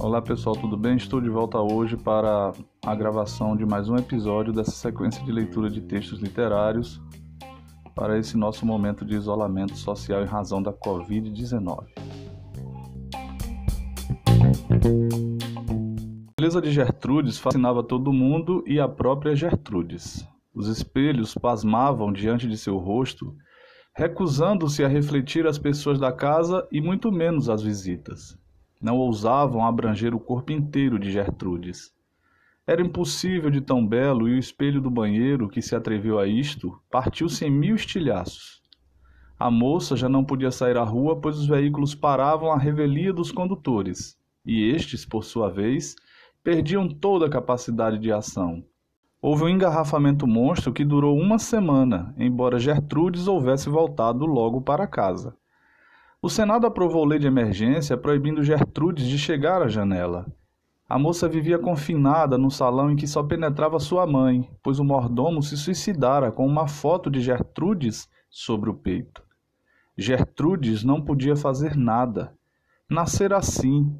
Olá pessoal, tudo bem? Estou de volta hoje para a gravação de mais um episódio dessa sequência de leitura de textos literários para esse nosso momento de isolamento social em razão da Covid-19. A beleza de Gertrudes fascinava todo mundo e a própria Gertrudes. Os espelhos pasmavam diante de seu rosto, recusando-se a refletir as pessoas da casa e muito menos as visitas não ousavam abranger o corpo inteiro de Gertrudes. Era impossível de tão belo, e o espelho do banheiro, que se atreveu a isto, partiu-se em mil estilhaços. A moça já não podia sair à rua, pois os veículos paravam à revelia dos condutores, e estes, por sua vez, perdiam toda a capacidade de ação. Houve um engarrafamento monstro que durou uma semana, embora Gertrudes houvesse voltado logo para casa. O Senado aprovou lei de emergência proibindo Gertrudes de chegar à janela. A moça vivia confinada no salão em que só penetrava sua mãe, pois o mordomo se suicidara com uma foto de Gertrudes sobre o peito. Gertrudes não podia fazer nada. Nascer assim.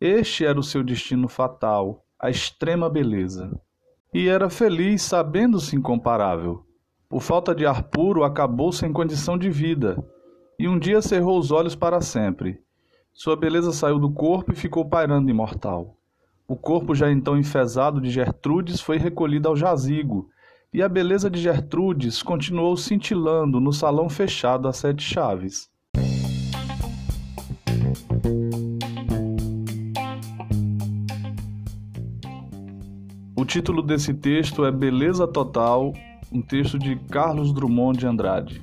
Este era o seu destino fatal, a extrema beleza. E era feliz sabendo-se incomparável. Por falta de ar puro, acabou sem condição de vida e um dia cerrou os olhos para sempre. Sua beleza saiu do corpo e ficou pairando imortal. O corpo já então enfesado de Gertrudes foi recolhido ao jazigo, e a beleza de Gertrudes continuou cintilando no salão fechado a sete chaves. O título desse texto é Beleza Total, um texto de Carlos Drummond de Andrade.